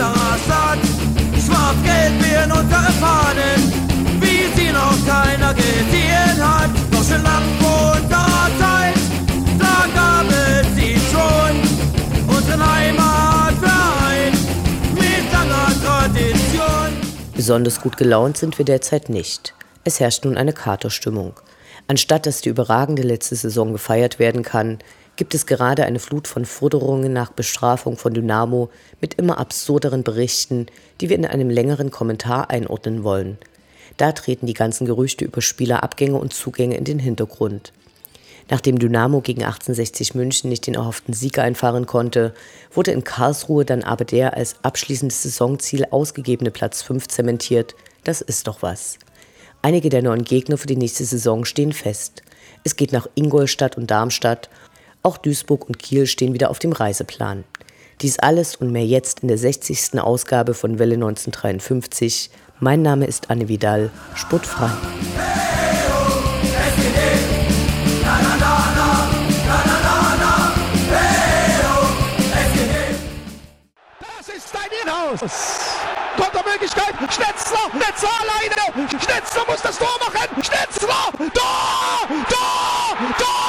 unserer Stadt. Schwarz-Gelb werden unsere Fahnen, wie sie noch keiner gesehen hat. Doch schon lang vor unserer Zeit, da gab es sie schon. Unseren Heimatverein mit langer Tradition. Besonders gut gelaunt sind wir derzeit nicht. Es herrscht nun eine Katerstimmung. Anstatt dass die überragende letzte Saison gefeiert werden kann, gibt es gerade eine Flut von Forderungen nach Bestrafung von Dynamo mit immer absurderen Berichten, die wir in einem längeren Kommentar einordnen wollen. Da treten die ganzen Gerüchte über Spielerabgänge und Zugänge in den Hintergrund. Nachdem Dynamo gegen 1860 München nicht den erhofften Sieg einfahren konnte, wurde in Karlsruhe dann aber der als abschließendes Saisonziel ausgegebene Platz 5 zementiert. Das ist doch was. Einige der neuen Gegner für die nächste Saison stehen fest. Es geht nach Ingolstadt und Darmstadt auch Duisburg und Kiel stehen wieder auf dem Reiseplan. Dies alles und mehr jetzt in der 60. Ausgabe von Welle 1953. Mein Name ist Anne Vidal, sportfrei. Das ist dein Inhouse. Kontermöglichkeit. Schnetzler, Schnetzler alleine. Schnetzler muss das Tor machen. Schnetzler, Tor, Tor, Tor,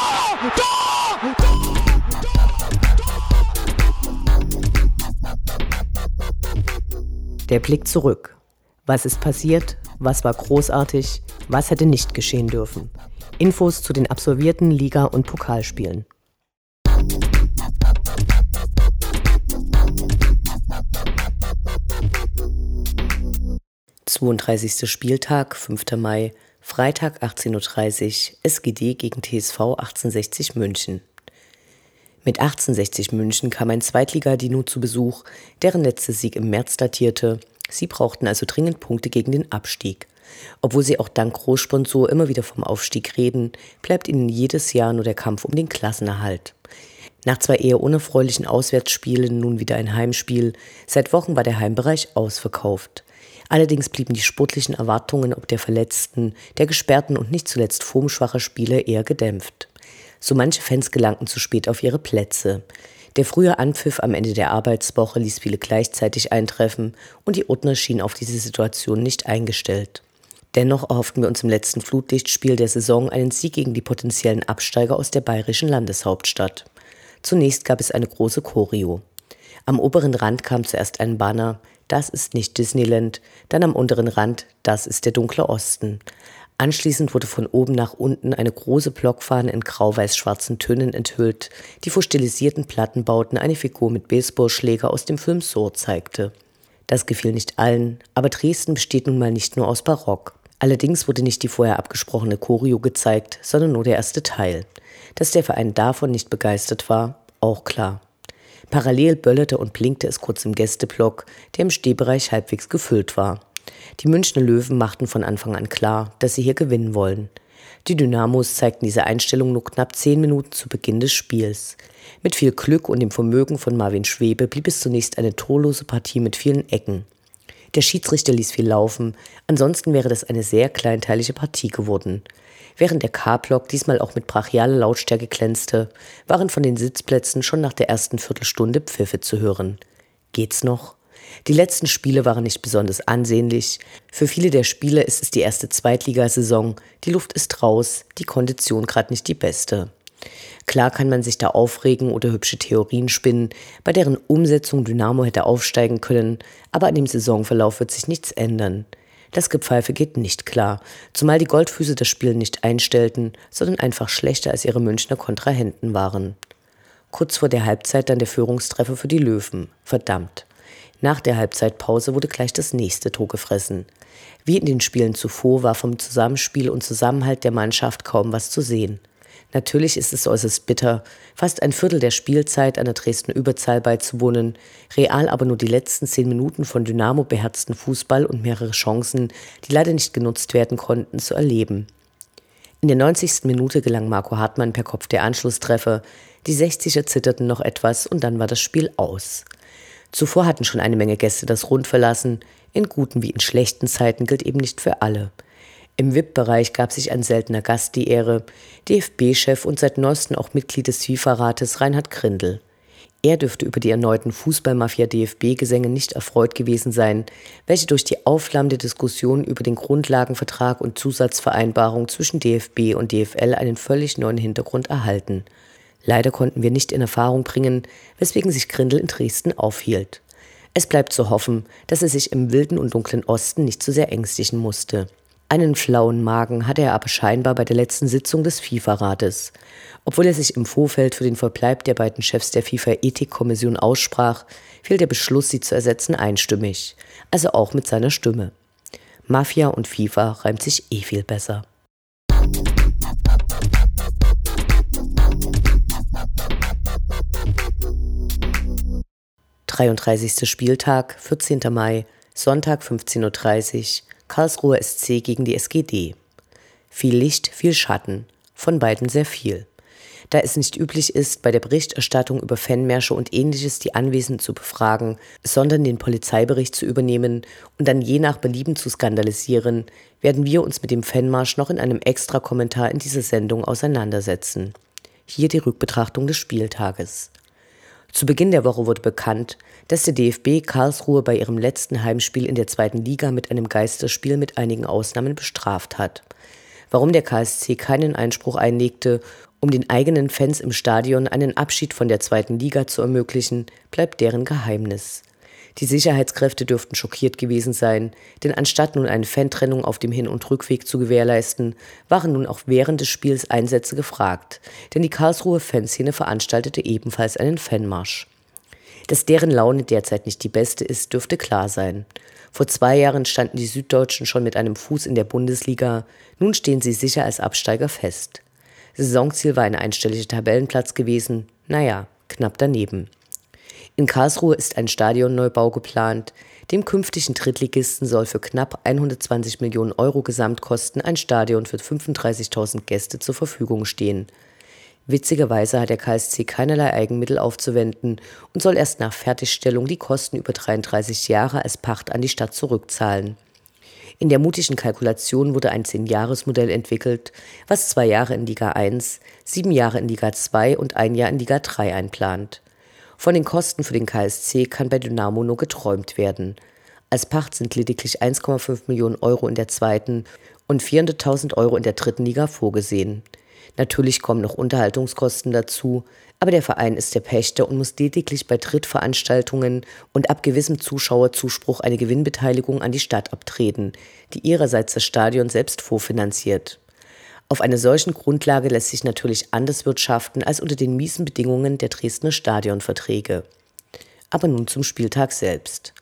Der Blick zurück. Was ist passiert? Was war großartig? Was hätte nicht geschehen dürfen? Infos zu den absolvierten Liga- und Pokalspielen. 32. Spieltag, 5. Mai, Freitag 18.30 Uhr, SGD gegen TSV 1860 München. Mit 1860 München kam ein Zweitliga-Dino zu Besuch, deren letzter Sieg im März datierte. Sie brauchten also dringend Punkte gegen den Abstieg. Obwohl sie auch dank Großsponsor immer wieder vom Aufstieg reden, bleibt ihnen jedes Jahr nur der Kampf um den Klassenerhalt. Nach zwei eher unerfreulichen Auswärtsspielen nun wieder ein Heimspiel. Seit Wochen war der Heimbereich ausverkauft. Allerdings blieben die sportlichen Erwartungen ob der Verletzten, der gesperrten und nicht zuletzt formschwacher Spieler eher gedämpft. So manche Fans gelangten zu spät auf ihre Plätze. Der frühe Anpfiff am Ende der Arbeitswoche ließ viele gleichzeitig eintreffen und die Ordner schienen auf diese Situation nicht eingestellt. Dennoch erhofften wir uns im letzten Flutlichtspiel der Saison einen Sieg gegen die potenziellen Absteiger aus der bayerischen Landeshauptstadt. Zunächst gab es eine große Choreo. Am oberen Rand kam zuerst ein Banner, das ist nicht Disneyland, dann am unteren Rand, das ist der dunkle Osten. Anschließend wurde von oben nach unten eine große Blockfahne in grau-weiß-schwarzen Tönen enthüllt, die vor stilisierten Plattenbauten eine Figur mit Baseballschläger aus dem Film Saw zeigte. Das gefiel nicht allen, aber Dresden besteht nun mal nicht nur aus Barock. Allerdings wurde nicht die vorher abgesprochene Choreo gezeigt, sondern nur der erste Teil. Dass der Verein davon nicht begeistert war, auch klar. Parallel böllerte und blinkte es kurz im Gästeblock, der im Stehbereich halbwegs gefüllt war. Die Münchner Löwen machten von Anfang an klar, dass sie hier gewinnen wollen. Die Dynamos zeigten diese Einstellung nur knapp zehn Minuten zu Beginn des Spiels. Mit viel Glück und dem Vermögen von Marvin Schwebe blieb es zunächst eine torlose Partie mit vielen Ecken. Der Schiedsrichter ließ viel laufen, ansonsten wäre das eine sehr kleinteilige Partie geworden. Während der K-Block diesmal auch mit brachialer Lautstärke glänzte, waren von den Sitzplätzen schon nach der ersten Viertelstunde Pfiffe zu hören. Geht's noch? Die letzten Spiele waren nicht besonders ansehnlich. Für viele der Spieler ist es die erste Zweitligasaison. Die Luft ist raus, die Kondition gerade nicht die beste. Klar kann man sich da aufregen oder hübsche Theorien spinnen, bei deren Umsetzung Dynamo hätte aufsteigen können, aber an dem Saisonverlauf wird sich nichts ändern. Das Gepfeife geht nicht klar, zumal die Goldfüße das Spiel nicht einstellten, sondern einfach schlechter als ihre Münchner Kontrahenten waren. Kurz vor der Halbzeit dann der Führungstreffer für die Löwen. Verdammt. Nach der Halbzeitpause wurde gleich das nächste Tor gefressen. Wie in den Spielen zuvor war vom Zusammenspiel und Zusammenhalt der Mannschaft kaum was zu sehen. Natürlich ist es äußerst bitter, fast ein Viertel der Spielzeit einer Dresdner Überzahl beizuwohnen, real aber nur die letzten zehn Minuten von Dynamo beherzten Fußball und mehrere Chancen, die leider nicht genutzt werden konnten, zu erleben. In der 90. Minute gelang Marco Hartmann per Kopf der Anschlusstreffer, die 60er zitterten noch etwas und dann war das Spiel aus. Zuvor hatten schon eine Menge Gäste das Rund verlassen, in guten wie in schlechten Zeiten gilt eben nicht für alle. Im VIP-Bereich gab sich ein seltener Gast die Ehre, DFB-Chef und seit neuestem auch Mitglied des FIFA-Rates Reinhard Grindel. Er dürfte über die erneuten Fußballmafia-DFB-Gesänge nicht erfreut gewesen sein, welche durch die aufflammende Diskussion über den Grundlagenvertrag und Zusatzvereinbarung zwischen DFB und DFL einen völlig neuen Hintergrund erhalten. Leider konnten wir nicht in Erfahrung bringen, weswegen sich Grindel in Dresden aufhielt. Es bleibt zu hoffen, dass er sich im wilden und dunklen Osten nicht zu sehr ängstigen musste. Einen flauen Magen hatte er aber scheinbar bei der letzten Sitzung des FIFA-Rates. Obwohl er sich im Vorfeld für den Verbleib der beiden Chefs der FIFA-Ethikkommission aussprach, fiel der Beschluss, sie zu ersetzen, einstimmig, also auch mit seiner Stimme. Mafia und FIFA reimt sich eh viel besser. 33. Spieltag, 14. Mai, Sonntag 15.30 Uhr, Karlsruher SC gegen die SGD. Viel Licht, viel Schatten, von beiden sehr viel. Da es nicht üblich ist, bei der Berichterstattung über Fanmärsche und ähnliches die Anwesenden zu befragen, sondern den Polizeibericht zu übernehmen und dann je nach Belieben zu skandalisieren, werden wir uns mit dem Fanmarsch noch in einem Extra-Kommentar in dieser Sendung auseinandersetzen. Hier die Rückbetrachtung des Spieltages. Zu Beginn der Woche wurde bekannt, dass der DFB Karlsruhe bei ihrem letzten Heimspiel in der zweiten Liga mit einem Geisterspiel mit einigen Ausnahmen bestraft hat. Warum der KSC keinen Einspruch einlegte, um den eigenen Fans im Stadion einen Abschied von der zweiten Liga zu ermöglichen, bleibt deren Geheimnis. Die Sicherheitskräfte dürften schockiert gewesen sein, denn anstatt nun eine Fantrennung auf dem Hin- und Rückweg zu gewährleisten, waren nun auch während des Spiels Einsätze gefragt, denn die Karlsruher Fanszene veranstaltete ebenfalls einen Fanmarsch. Dass deren Laune derzeit nicht die beste ist, dürfte klar sein. Vor zwei Jahren standen die Süddeutschen schon mit einem Fuß in der Bundesliga, nun stehen sie sicher als Absteiger fest. Saisonziel war ein einstelliger Tabellenplatz gewesen, naja, knapp daneben. In Karlsruhe ist ein Stadionneubau geplant. Dem künftigen Drittligisten soll für knapp 120 Millionen Euro Gesamtkosten ein Stadion für 35.000 Gäste zur Verfügung stehen. Witzigerweise hat der KSC keinerlei Eigenmittel aufzuwenden und soll erst nach Fertigstellung die Kosten über 33 Jahre als Pacht an die Stadt zurückzahlen. In der mutigen Kalkulation wurde ein 10-Jahres-Modell entwickelt, was zwei Jahre in Liga 1, sieben Jahre in Liga 2 und ein Jahr in Liga 3 einplant. Von den Kosten für den KSC kann bei Dynamo nur geträumt werden. Als Pacht sind lediglich 1,5 Millionen Euro in der zweiten und 400.000 Euro in der dritten Liga vorgesehen. Natürlich kommen noch Unterhaltungskosten dazu, aber der Verein ist der Pächter und muss lediglich bei Trittveranstaltungen und ab gewissem Zuschauerzuspruch eine Gewinnbeteiligung an die Stadt abtreten, die ihrerseits das Stadion selbst vorfinanziert. Auf einer solchen Grundlage lässt sich natürlich anders wirtschaften als unter den miesen Bedingungen der Dresdner Stadionverträge. Aber nun zum Spieltag selbst.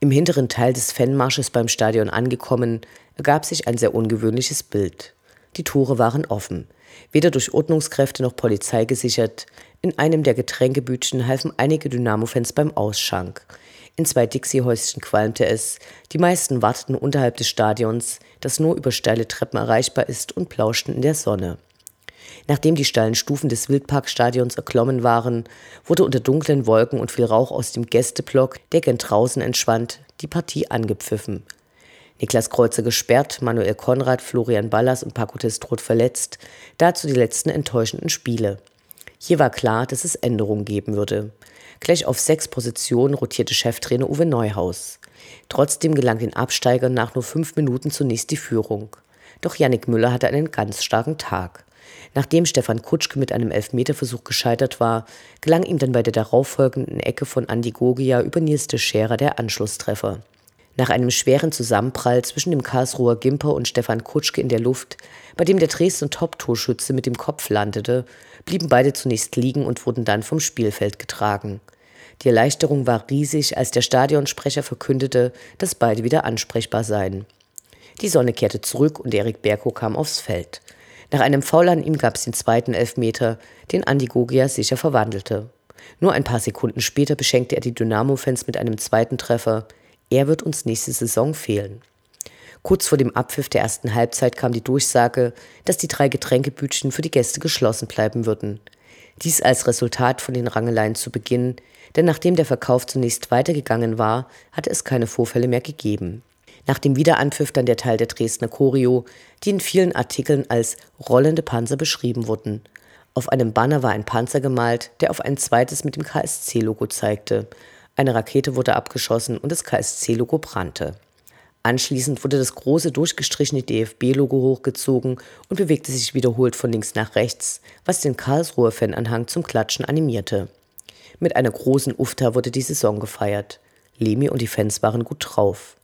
Im hinteren Teil des Fanmarsches beim Stadion angekommen, ergab sich ein sehr ungewöhnliches Bild. Die Tore waren offen, weder durch Ordnungskräfte noch Polizei gesichert. In einem der Getränkebütchen halfen einige Dynamo-Fans beim Ausschank. In zwei Dixie-Häuschen qualmte es. Die meisten warteten unterhalb des Stadions, das nur über steile Treppen erreichbar ist, und plauschten in der Sonne. Nachdem die steilen Stufen des Wildparkstadions erklommen waren, wurde unter dunklen Wolken und viel Rauch aus dem Gästeblock, der gen draußen entschwand, die Partie angepfiffen. Niklas Kreuzer gesperrt, Manuel Konrad, Florian Ballas und Paco Testrot verletzt, dazu die letzten enttäuschenden Spiele. Hier war klar, dass es Änderungen geben würde. Gleich auf sechs Positionen rotierte Cheftrainer Uwe Neuhaus. Trotzdem gelang den Absteigern nach nur fünf Minuten zunächst die Führung. Doch Yannick Müller hatte einen ganz starken Tag. Nachdem Stefan Kutschke mit einem Elfmeterversuch gescheitert war, gelang ihm dann bei der darauffolgenden Ecke von Andi Gogia über Nils de Scherer der Anschlusstreffer. Nach einem schweren Zusammenprall zwischen dem Karlsruher Gimper und Stefan Kutschke in der Luft, bei dem der Dresden Top-Torschütze mit dem Kopf landete, blieben beide zunächst liegen und wurden dann vom Spielfeld getragen. Die Erleichterung war riesig, als der Stadionsprecher verkündete, dass beide wieder ansprechbar seien. Die Sonne kehrte zurück und Erik Berko kam aufs Feld. Nach einem Foul an ihm gab es den zweiten Elfmeter, den Andi Gogia sicher verwandelte. Nur ein paar Sekunden später beschenkte er die Dynamo-Fans mit einem zweiten Treffer. Er wird uns nächste Saison fehlen. Kurz vor dem Abpfiff der ersten Halbzeit kam die Durchsage, dass die drei Getränkebütchen für die Gäste geschlossen bleiben würden. Dies als Resultat von den Rangeleien zu Beginn, denn nachdem der Verkauf zunächst weitergegangen war, hatte es keine Vorfälle mehr gegeben. Nach dem Wiederanpfiff dann der Teil der Dresdner Choreo, die in vielen Artikeln als rollende Panzer beschrieben wurden. Auf einem Banner war ein Panzer gemalt, der auf ein zweites mit dem KSC-Logo zeigte. Eine Rakete wurde abgeschossen und das KSC-Logo brannte. Anschließend wurde das große durchgestrichene DFB-Logo hochgezogen und bewegte sich wiederholt von links nach rechts, was den Karlsruher Fananhang zum Klatschen animierte. Mit einer großen Ufta wurde die Saison gefeiert. Lemi und die Fans waren gut drauf.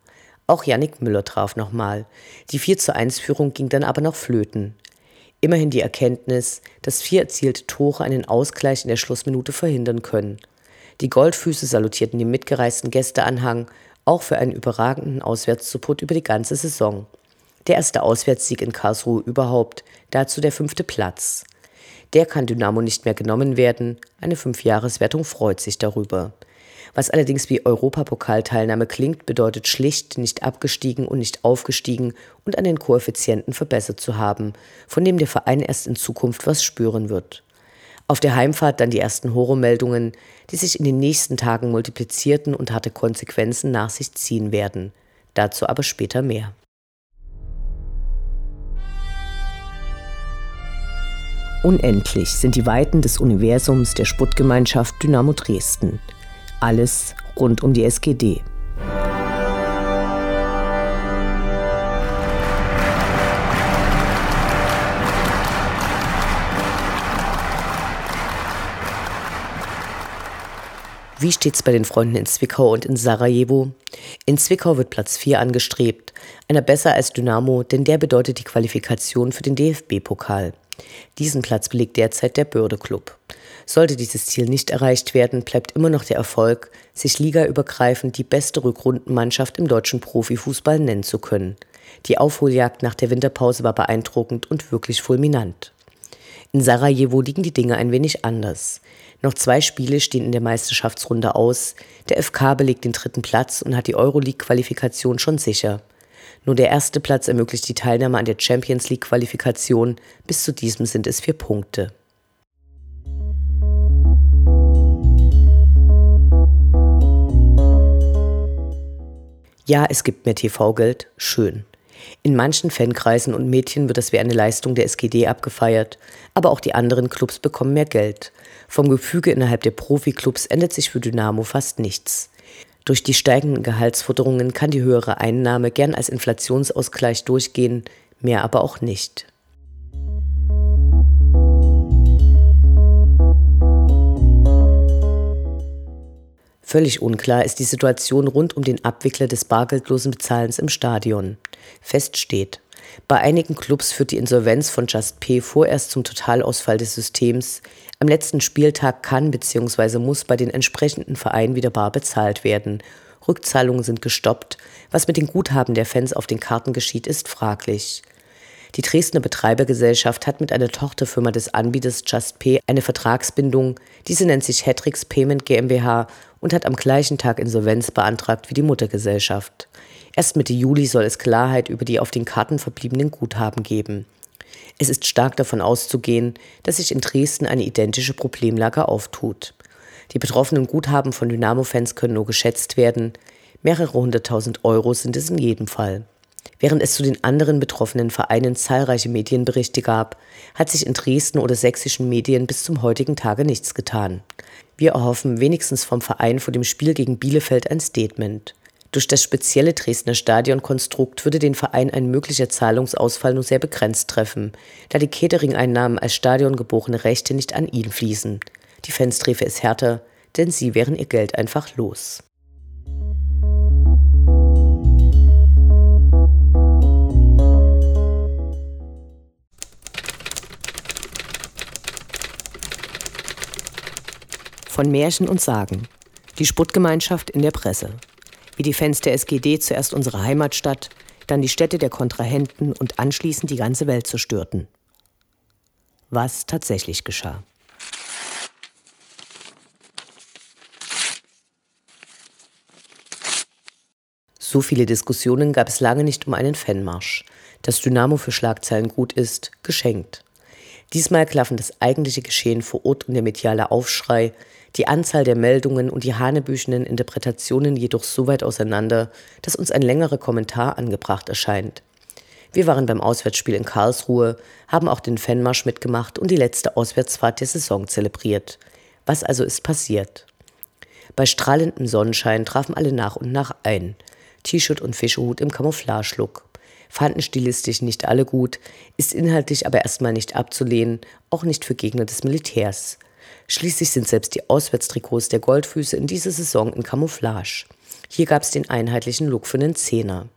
Auch Yannick Müller traf nochmal. Die 4 zu 1 Führung ging dann aber noch flöten. Immerhin die Erkenntnis, dass vier erzielte Tore einen Ausgleich in der Schlussminute verhindern können. Die Goldfüße salutierten dem mitgereisten Gästeanhang, auch für einen überragenden Auswärtsupport über die ganze Saison. Der erste Auswärtssieg in Karlsruhe überhaupt, dazu der fünfte Platz. Der kann Dynamo nicht mehr genommen werden, eine Fünfjahreswertung freut sich darüber. Was allerdings wie Europapokalteilnahme klingt, bedeutet schlicht, nicht abgestiegen und nicht aufgestiegen und an den Koeffizienten verbessert zu haben, von dem der Verein erst in Zukunft was spüren wird. Auf der Heimfahrt dann die ersten Horrormeldungen, die sich in den nächsten Tagen multiplizierten und harte Konsequenzen nach sich ziehen werden. Dazu aber später mehr. Unendlich sind die Weiten des Universums der Sputtgemeinschaft Dynamo Dresden alles rund um die SGD. Wie steht's bei den Freunden in Zwickau und in Sarajevo? In Zwickau wird Platz 4 angestrebt, einer besser als Dynamo, denn der bedeutet die Qualifikation für den DFB-Pokal. Diesen Platz belegt derzeit der Börde Club. Sollte dieses Ziel nicht erreicht werden, bleibt immer noch der Erfolg, sich ligaübergreifend die beste Rückrundenmannschaft im deutschen Profifußball nennen zu können. Die Aufholjagd nach der Winterpause war beeindruckend und wirklich fulminant. In Sarajevo liegen die Dinge ein wenig anders. Noch zwei Spiele stehen in der Meisterschaftsrunde aus. Der FK belegt den dritten Platz und hat die Euroleague-Qualifikation schon sicher. Nur der erste Platz ermöglicht die Teilnahme an der Champions League-Qualifikation. Bis zu diesem sind es vier Punkte. Ja, es gibt mehr TV-Geld, schön. In manchen Fankreisen und Mädchen wird das wie eine Leistung der SGD abgefeiert, aber auch die anderen Clubs bekommen mehr Geld. Vom Gefüge innerhalb der Profiklubs ändert sich für Dynamo fast nichts. Durch die steigenden Gehaltsforderungen kann die höhere Einnahme gern als Inflationsausgleich durchgehen, mehr aber auch nicht. Völlig unklar ist die Situation rund um den Abwickler des bargeldlosen Bezahlens im Stadion. Fest steht, bei einigen Clubs führt die Insolvenz von Just P vorerst zum Totalausfall des Systems. Am letzten Spieltag kann bzw. muss bei den entsprechenden Vereinen wieder bar bezahlt werden. Rückzahlungen sind gestoppt. Was mit den Guthaben der Fans auf den Karten geschieht, ist fraglich. Die Dresdner Betreibergesellschaft hat mit einer Tochterfirma des Anbieters JustPay eine Vertragsbindung. Diese nennt sich Hatrix Payment GmbH und hat am gleichen Tag Insolvenz beantragt wie die Muttergesellschaft. Erst Mitte Juli soll es Klarheit über die auf den Karten verbliebenen Guthaben geben. Es ist stark davon auszugehen, dass sich in Dresden eine identische Problemlage auftut. Die betroffenen Guthaben von Dynamo-Fans können nur geschätzt werden. Mehrere hunderttausend Euro sind es in jedem Fall. Während es zu den anderen betroffenen Vereinen zahlreiche Medienberichte gab, hat sich in Dresden oder sächsischen Medien bis zum heutigen Tage nichts getan. Wir erhoffen wenigstens vom Verein vor dem Spiel gegen Bielefeld ein Statement. Durch das spezielle Dresdner Stadionkonstrukt würde den Verein ein möglicher Zahlungsausfall nur sehr begrenzt treffen, da die Catering-Einnahmen als stadiongeborene Rechte nicht an ihn fließen. Die Fans träfe es härter, denn sie wären ihr Geld einfach los. Von Märchen und Sagen. Die Sputtgemeinschaft in der Presse. Wie die Fans der SGD zuerst unsere Heimatstadt, dann die Städte der Kontrahenten und anschließend die ganze Welt zerstörten. Was tatsächlich geschah. So viele Diskussionen gab es lange nicht um einen Fanmarsch. Das Dynamo für Schlagzeilen gut ist, geschenkt. Diesmal klaffen das eigentliche Geschehen vor Ort und der mediale Aufschrei, die Anzahl der Meldungen und die hanebüchenen Interpretationen jedoch so weit auseinander, dass uns ein längerer Kommentar angebracht erscheint. Wir waren beim Auswärtsspiel in Karlsruhe, haben auch den Fanmarsch mitgemacht und die letzte Auswärtsfahrt der Saison zelebriert. Was also ist passiert? Bei strahlendem Sonnenschein trafen alle nach und nach ein. T-Shirt und Fischehut im Camouflage-Look. Fanden stilistisch nicht alle gut, ist inhaltlich aber erstmal nicht abzulehnen, auch nicht für Gegner des Militärs. Schließlich sind selbst die Auswärtstrikots der Goldfüße in dieser Saison in Camouflage. Hier gab es den einheitlichen Look für den Zehner.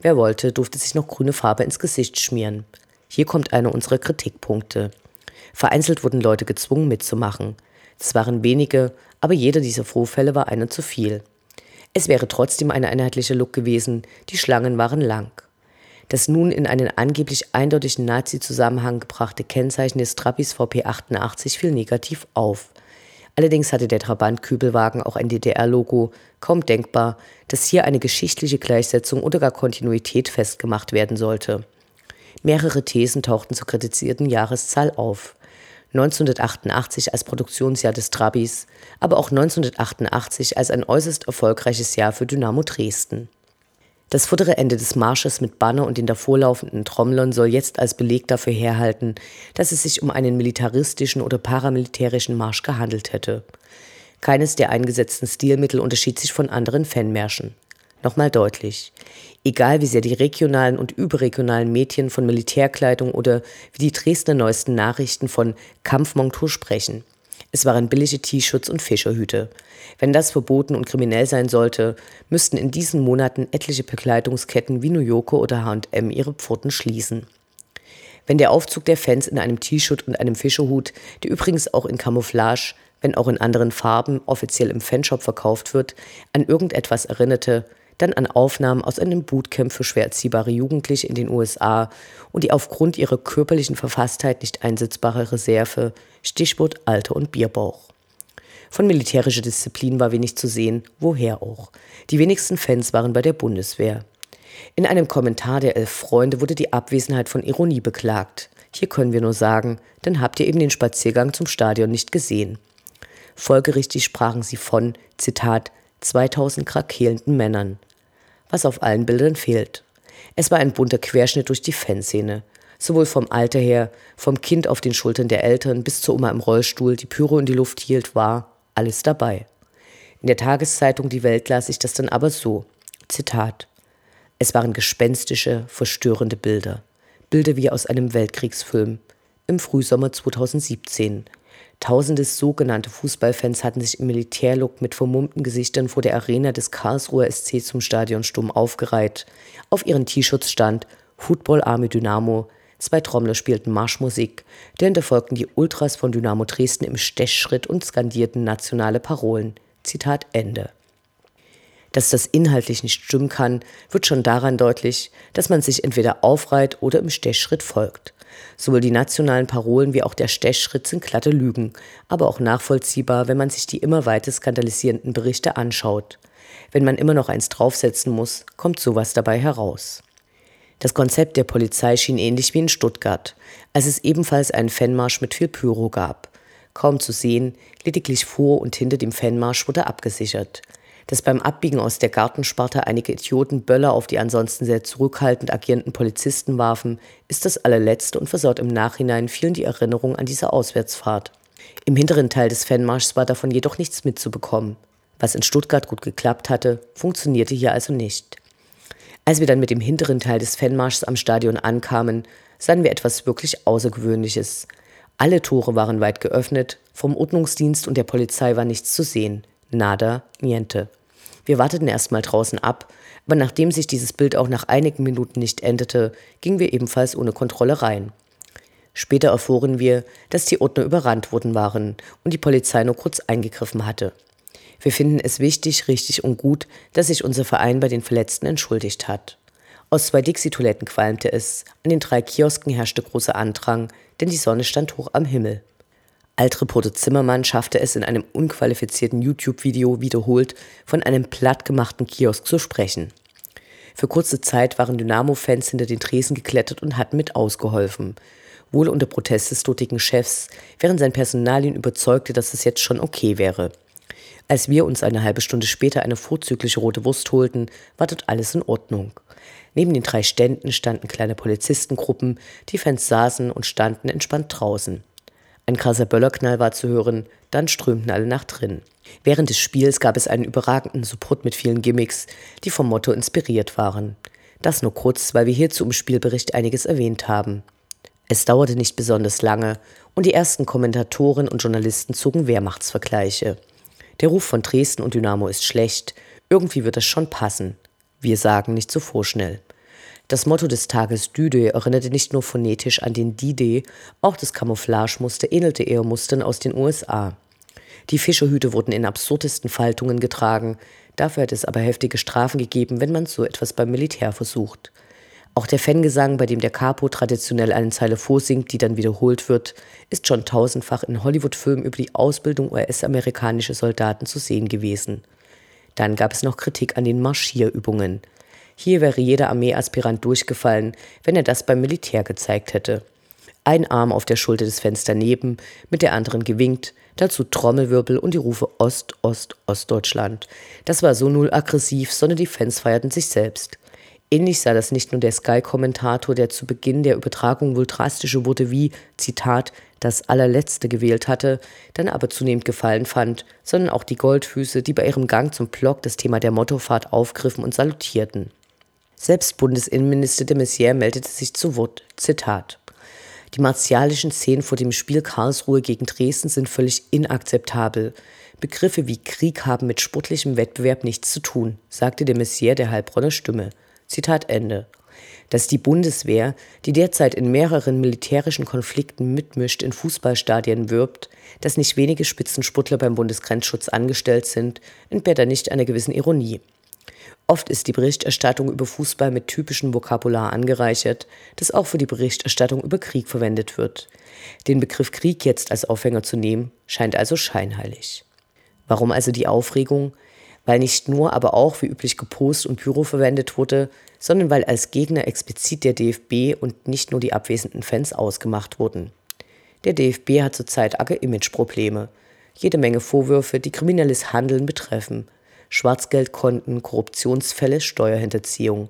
Wer wollte, durfte sich noch grüne Farbe ins Gesicht schmieren. Hier kommt einer unserer Kritikpunkte. Vereinzelt wurden Leute gezwungen mitzumachen. Es waren wenige, aber jeder dieser Vorfälle war einer zu viel. Es wäre trotzdem ein einheitlicher Look gewesen, die Schlangen waren lang. Das nun in einen angeblich eindeutigen Nazi-Zusammenhang gebrachte Kennzeichen des Trappis VP 88 fiel negativ auf. Allerdings hatte der Trabant-Kübelwagen auch ein DDR-Logo, kaum denkbar, dass hier eine geschichtliche Gleichsetzung oder gar Kontinuität festgemacht werden sollte. Mehrere Thesen tauchten zur kritisierten Jahreszahl auf. 1988 als Produktionsjahr des Trabis, aber auch 1988 als ein äußerst erfolgreiches Jahr für Dynamo Dresden. Das vordere Ende des Marsches mit Banner und den davorlaufenden Trommlern soll jetzt als Beleg dafür herhalten, dass es sich um einen militaristischen oder paramilitärischen Marsch gehandelt hätte. Keines der eingesetzten Stilmittel unterschied sich von anderen Fanmärschen. Nochmal deutlich. Egal wie sehr die regionalen und überregionalen Medien von Militärkleidung oder wie die Dresdner neuesten Nachrichten von Kampfmontur sprechen – es waren billige T-Shirts und Fischerhüte. Wenn das verboten und kriminell sein sollte, müssten in diesen Monaten etliche Bekleidungsketten wie New Yorker oder H&M ihre Pforten schließen. Wenn der Aufzug der Fans in einem T-Shirt und einem Fischerhut, der übrigens auch in Camouflage, wenn auch in anderen Farben, offiziell im Fanshop verkauft wird, an irgendetwas erinnerte, dann an Aufnahmen aus einem Bootcamp für schwer erziehbare Jugendliche in den USA und die aufgrund ihrer körperlichen Verfasstheit nicht einsetzbare Reserve, Stichwort Alter und Bierbauch. Von militärischer Disziplin war wenig zu sehen, woher auch. Die wenigsten Fans waren bei der Bundeswehr. In einem Kommentar der Elf Freunde wurde die Abwesenheit von Ironie beklagt. Hier können wir nur sagen, dann habt ihr eben den Spaziergang zum Stadion nicht gesehen. Folgerichtig sprachen sie von, Zitat, 2000 krakelnden Männern was auf allen Bildern fehlt. Es war ein bunter Querschnitt durch die Fanszene. Sowohl vom Alter her, vom Kind auf den Schultern der Eltern bis zur Oma im Rollstuhl, die Pyro in die Luft hielt, war alles dabei. In der Tageszeitung Die Welt las ich das dann aber so. Zitat. Es waren gespenstische, verstörende Bilder. Bilder wie aus einem Weltkriegsfilm. Im Frühsommer 2017. Tausende sogenannte Fußballfans hatten sich im Militärlook mit vermummten Gesichtern vor der Arena des Karlsruher SC zum Stadionsturm aufgereiht. Auf ihren T-Shirts stand Football Army Dynamo. Zwei Trommler spielten Marschmusik, dahinter folgten die Ultras von Dynamo Dresden im Stechschritt und skandierten nationale Parolen. Zitat Ende. Dass das inhaltlich nicht stimmen kann, wird schon daran deutlich, dass man sich entweder aufreiht oder im Stechschritt folgt. Sowohl die nationalen Parolen wie auch der Stechschritt sind glatte Lügen, aber auch nachvollziehbar, wenn man sich die immer weiter skandalisierenden Berichte anschaut. Wenn man immer noch eins draufsetzen muss, kommt sowas dabei heraus. Das Konzept der Polizei schien ähnlich wie in Stuttgart, als es ebenfalls einen Fanmarsch mit viel Pyro gab. Kaum zu sehen, lediglich vor und hinter dem Fanmarsch wurde abgesichert dass beim Abbiegen aus der Gartensparte einige Idioten Böller auf die ansonsten sehr zurückhaltend agierenden Polizisten warfen, ist das allerletzte und versaut im Nachhinein vielen die Erinnerung an diese Auswärtsfahrt. Im hinteren Teil des Fanmarschs war davon jedoch nichts mitzubekommen. Was in Stuttgart gut geklappt hatte, funktionierte hier also nicht. Als wir dann mit dem hinteren Teil des Fanmarschs am Stadion ankamen, sahen wir etwas wirklich Außergewöhnliches. Alle Tore waren weit geöffnet, vom Ordnungsdienst und der Polizei war nichts zu sehen. Nada, niente. Wir warteten erstmal draußen ab, aber nachdem sich dieses Bild auch nach einigen Minuten nicht endete, gingen wir ebenfalls ohne Kontrolle rein. Später erfuhren wir, dass die Ordner überrannt worden waren und die Polizei nur kurz eingegriffen hatte. Wir finden es wichtig, richtig und gut, dass sich unser Verein bei den Verletzten entschuldigt hat. Aus zwei Dixie-Toiletten qualmte es, an den drei Kiosken herrschte großer Andrang, denn die Sonne stand hoch am Himmel. Altreporter Zimmermann schaffte es in einem unqualifizierten YouTube-Video wiederholt, von einem plattgemachten Kiosk zu sprechen. Für kurze Zeit waren Dynamo-Fans hinter den Tresen geklettert und hatten mit ausgeholfen. Wohl unter Protest des dortigen Chefs, während sein Personal ihn überzeugte, dass es jetzt schon okay wäre. Als wir uns eine halbe Stunde später eine vorzügliche rote Wurst holten, war dort alles in Ordnung. Neben den drei Ständen standen kleine Polizistengruppen, die Fans saßen und standen entspannt draußen. Ein krasser Böllerknall war zu hören, dann strömten alle nach drin. Während des Spiels gab es einen überragenden Support mit vielen Gimmicks, die vom Motto inspiriert waren. Das nur kurz, weil wir hierzu im Spielbericht einiges erwähnt haben. Es dauerte nicht besonders lange und die ersten Kommentatoren und Journalisten zogen Wehrmachtsvergleiche. Der Ruf von Dresden und Dynamo ist schlecht. Irgendwie wird das schon passen. Wir sagen nicht so vorschnell. Das Motto des Tages Düde erinnerte nicht nur phonetisch an den D-Day, auch das Camouflagemuster ähnelte eher Mustern aus den USA. Die Fischerhüte wurden in absurdesten Faltungen getragen, dafür hat es aber heftige Strafen gegeben, wenn man so etwas beim Militär versucht. Auch der Fangesang, bei dem der Capo traditionell eine Zeile vorsingt, die dann wiederholt wird, ist schon tausendfach in Hollywood-Filmen über die Ausbildung US-amerikanischer Soldaten zu sehen gewesen. Dann gab es noch Kritik an den Marschierübungen. Hier wäre jeder Armeeaspirant durchgefallen, wenn er das beim Militär gezeigt hätte. Ein Arm auf der Schulter des Fans daneben, mit der anderen gewinkt, dazu Trommelwirbel und die Rufe Ost, Ost, Ostdeutschland. Das war so null aggressiv, sondern die Fans feierten sich selbst. Ähnlich sah das nicht nur der Sky-Kommentator, der zu Beginn der Übertragung wohl drastische Worte wie, Zitat, das allerletzte gewählt hatte, dann aber zunehmend Gefallen fand, sondern auch die Goldfüße, die bei ihrem Gang zum Block das Thema der Mottofahrt aufgriffen und salutierten. Selbst Bundesinnenminister de Maizière meldete sich zu Wort, Zitat. Die martialischen Szenen vor dem Spiel Karlsruhe gegen Dresden sind völlig inakzeptabel. Begriffe wie Krieg haben mit sportlichem Wettbewerb nichts zu tun, sagte de Maizière der Heilbronner Stimme. Zitat Ende. Dass die Bundeswehr, die derzeit in mehreren militärischen Konflikten mitmischt, in Fußballstadien wirbt, dass nicht wenige Spitzensportler beim Bundesgrenzschutz angestellt sind, entbehrt da nicht einer gewissen Ironie. Oft ist die Berichterstattung über Fußball mit typischem Vokabular angereichert, das auch für die Berichterstattung über Krieg verwendet wird. Den Begriff Krieg jetzt als Aufhänger zu nehmen, scheint also scheinheilig. Warum also die Aufregung? weil nicht nur, aber auch wie üblich Gepost und Pyro verwendet wurde, sondern weil als Gegner explizit der DFB und nicht nur die abwesenden Fans ausgemacht wurden. Der DFB hat zurzeit arge Imageprobleme, jede Menge Vorwürfe, die kriminelles Handeln betreffen, Schwarzgeldkonten, Korruptionsfälle, Steuerhinterziehung.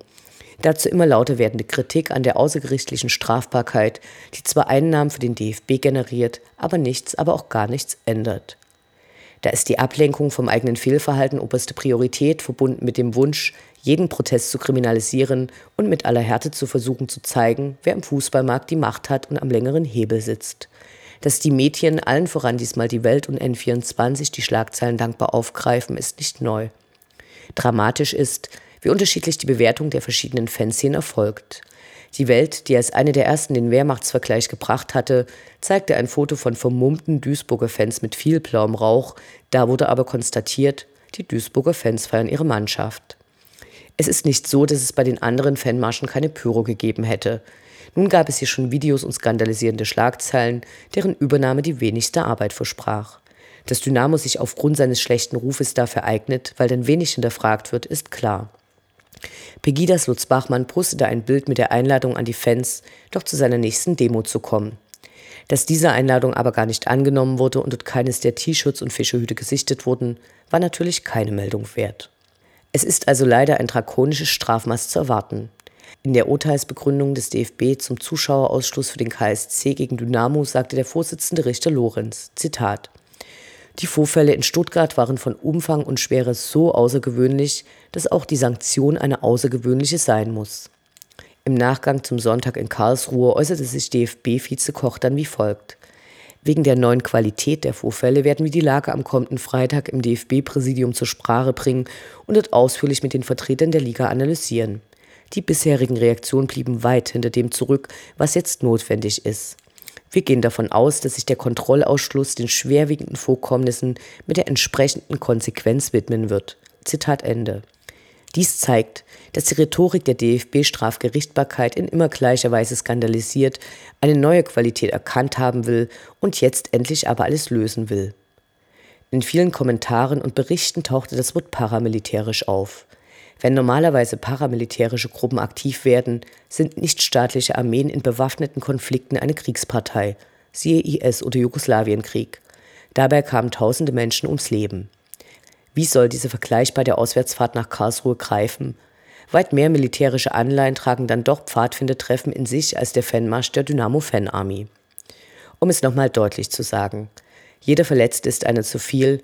Dazu immer lauter werdende Kritik an der außergerichtlichen Strafbarkeit, die zwar Einnahmen für den DFB generiert, aber nichts, aber auch gar nichts ändert. Da ist die Ablenkung vom eigenen Fehlverhalten oberste Priorität, verbunden mit dem Wunsch, jeden Protest zu kriminalisieren und mit aller Härte zu versuchen zu zeigen, wer im Fußballmarkt die Macht hat und am längeren Hebel sitzt. Dass die Medien, allen voran diesmal die Welt und N24, die Schlagzeilen dankbar aufgreifen, ist nicht neu. Dramatisch ist, wie unterschiedlich die Bewertung der verschiedenen Fanszenen erfolgt. Die Welt, die als eine der ersten den Wehrmachtsvergleich gebracht hatte, zeigte ein Foto von vermummten Duisburger Fans mit viel blauem Rauch. Da wurde aber konstatiert, die Duisburger Fans feiern ihre Mannschaft. Es ist nicht so, dass es bei den anderen Fanmarschen keine Pyro gegeben hätte. Nun gab es hier schon Videos und skandalisierende Schlagzeilen, deren Übernahme die wenigste Arbeit versprach. Dass Dynamo sich aufgrund seines schlechten Rufes dafür eignet, weil dann wenig hinterfragt wird, ist klar. Pegidas Lutz Bachmann postete ein Bild mit der Einladung an die Fans, doch zu seiner nächsten Demo zu kommen. Dass diese Einladung aber gar nicht angenommen wurde und dort keines der T-Shirts und Fischehüte gesichtet wurden, war natürlich keine Meldung wert. Es ist also leider ein drakonisches Strafmaß zu erwarten. In der Urteilsbegründung des DFB zum Zuschauerausschluss für den KSC gegen Dynamo sagte der Vorsitzende Richter Lorenz, Zitat, Die Vorfälle in Stuttgart waren von Umfang und Schwere so außergewöhnlich, dass auch die Sanktion eine außergewöhnliche sein muss. Im Nachgang zum Sonntag in Karlsruhe äußerte sich DFB-Vize Koch dann wie folgt. Wegen der neuen Qualität der Vorfälle werden wir die Lage am kommenden Freitag im DFB-Präsidium zur Sprache bringen und dort ausführlich mit den Vertretern der Liga analysieren. Die bisherigen Reaktionen blieben weit hinter dem zurück, was jetzt notwendig ist. Wir gehen davon aus, dass sich der Kontrollausschluss den schwerwiegenden Vorkommnissen mit der entsprechenden Konsequenz widmen wird. Zitat Ende. Dies zeigt, dass die Rhetorik der DFB-Strafgerichtbarkeit in immer gleicher Weise skandalisiert, eine neue Qualität erkannt haben will und jetzt endlich aber alles lösen will. In vielen Kommentaren und Berichten tauchte das Wort paramilitärisch auf. Wenn normalerweise paramilitärische Gruppen aktiv werden, sind nichtstaatliche Armeen in bewaffneten Konflikten eine Kriegspartei, siehe IS oder Jugoslawienkrieg. Dabei kamen tausende Menschen ums Leben. Wie soll diese Vergleich bei der Auswärtsfahrt nach Karlsruhe greifen? Weit mehr militärische Anleihen tragen dann doch Pfadfindertreffen in sich als der Fanmarsch der Dynamo Fan Army. Um es nochmal deutlich zu sagen, jeder Verletzte ist einer zu viel,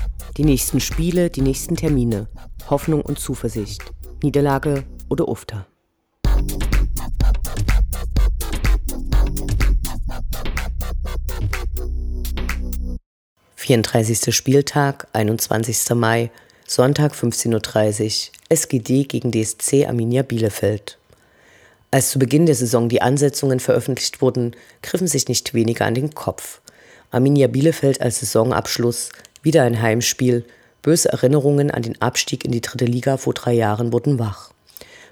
Die nächsten Spiele, die nächsten Termine. Hoffnung und Zuversicht. Niederlage oder Ufter. Vierunddreißigster Spieltag, 21. Mai, Sonntag 15.30 Uhr, SGD gegen DSC Arminia Bielefeld. Als zu Beginn der Saison die Ansetzungen veröffentlicht wurden, griffen sich nicht weniger an den Kopf. Arminia Bielefeld als Saisonabschluss wieder ein Heimspiel. Böse Erinnerungen an den Abstieg in die dritte Liga vor drei Jahren wurden wach.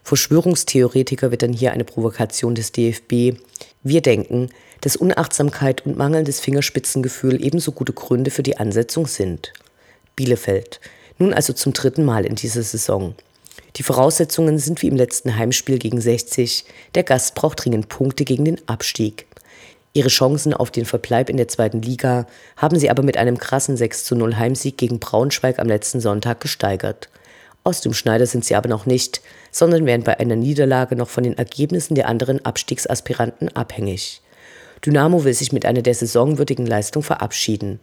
Verschwörungstheoretiker wird dann hier eine Provokation des DFB. Wir denken, dass Unachtsamkeit und mangelndes Fingerspitzengefühl ebenso gute Gründe für die Ansetzung sind. Bielefeld. Nun also zum dritten Mal in dieser Saison. Die Voraussetzungen sind wie im letzten Heimspiel gegen 60. Der Gast braucht dringend Punkte gegen den Abstieg. Ihre Chancen auf den Verbleib in der zweiten Liga haben sie aber mit einem krassen 6 zu 0 Heimsieg gegen Braunschweig am letzten Sonntag gesteigert. Aus dem Schneider sind sie aber noch nicht, sondern werden bei einer Niederlage noch von den Ergebnissen der anderen Abstiegsaspiranten abhängig. Dynamo will sich mit einer der saisonwürdigen Leistung verabschieden.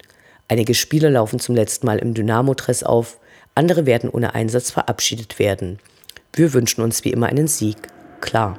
Einige Spieler laufen zum letzten Mal im Dynamo-Dress auf, andere werden ohne Einsatz verabschiedet werden. Wir wünschen uns wie immer einen Sieg. Klar.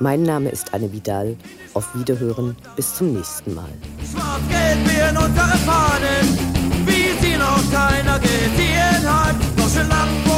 Mein Name ist Anne Vidal. Auf Wiederhören, bis zum nächsten Mal. Schwarz-Gelb in unsere Fahnen, wie sie noch keiner gesehen hat. Deutsche Lampen